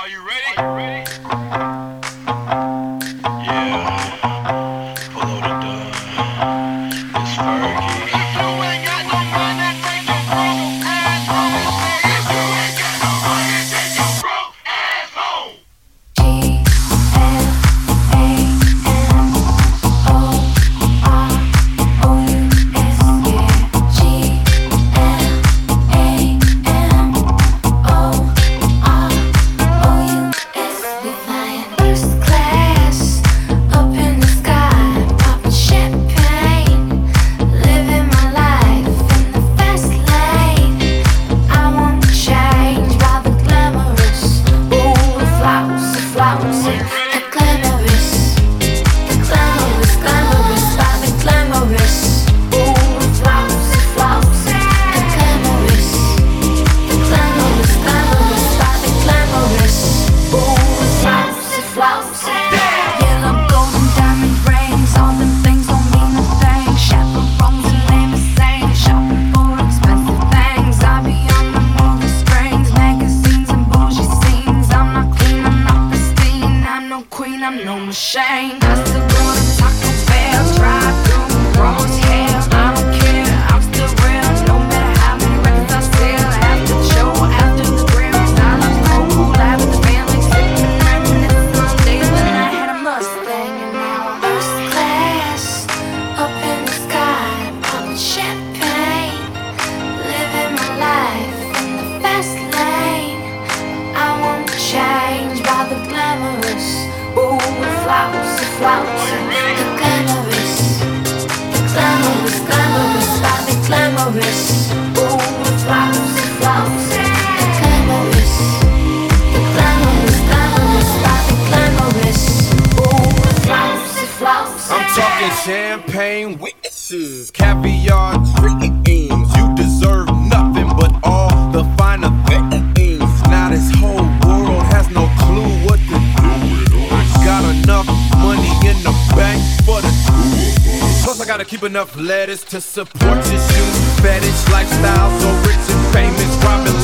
Are you ready? Are you ready? Flouncy, the glamorous, the glamorous, glamorous, glamorous. Flouncy, flouncy, the glamorous, the glamorous, glamorous, glamorous. Flouncy, flouncy. No I'm no machine. I still go to Taco Bell, drive through as hell. I don't care, I'm still real. No matter how many records I sell, after the show, after the Grammys, I love cool, laugh with the family, sipping, reminiscing on days when I had a Mustang and now I'm First class, up in the sky, popping champagne, living my life in the fast lane. I won't change by the glamorous, ooh, flouncy, flouncy, the glamorous, the glamorous, glamorous, the glamorous, ooh, flouncy, flouncy, the glamorous, the glamorous, glamorous, the glamorous, ooh, flouncy, flouncy. I'm talking champagne witnesses, caviar dreams. The for the. Plus I gotta keep enough lettuce to support your shoes. Fetish lifestyle, so rich and famous. Robin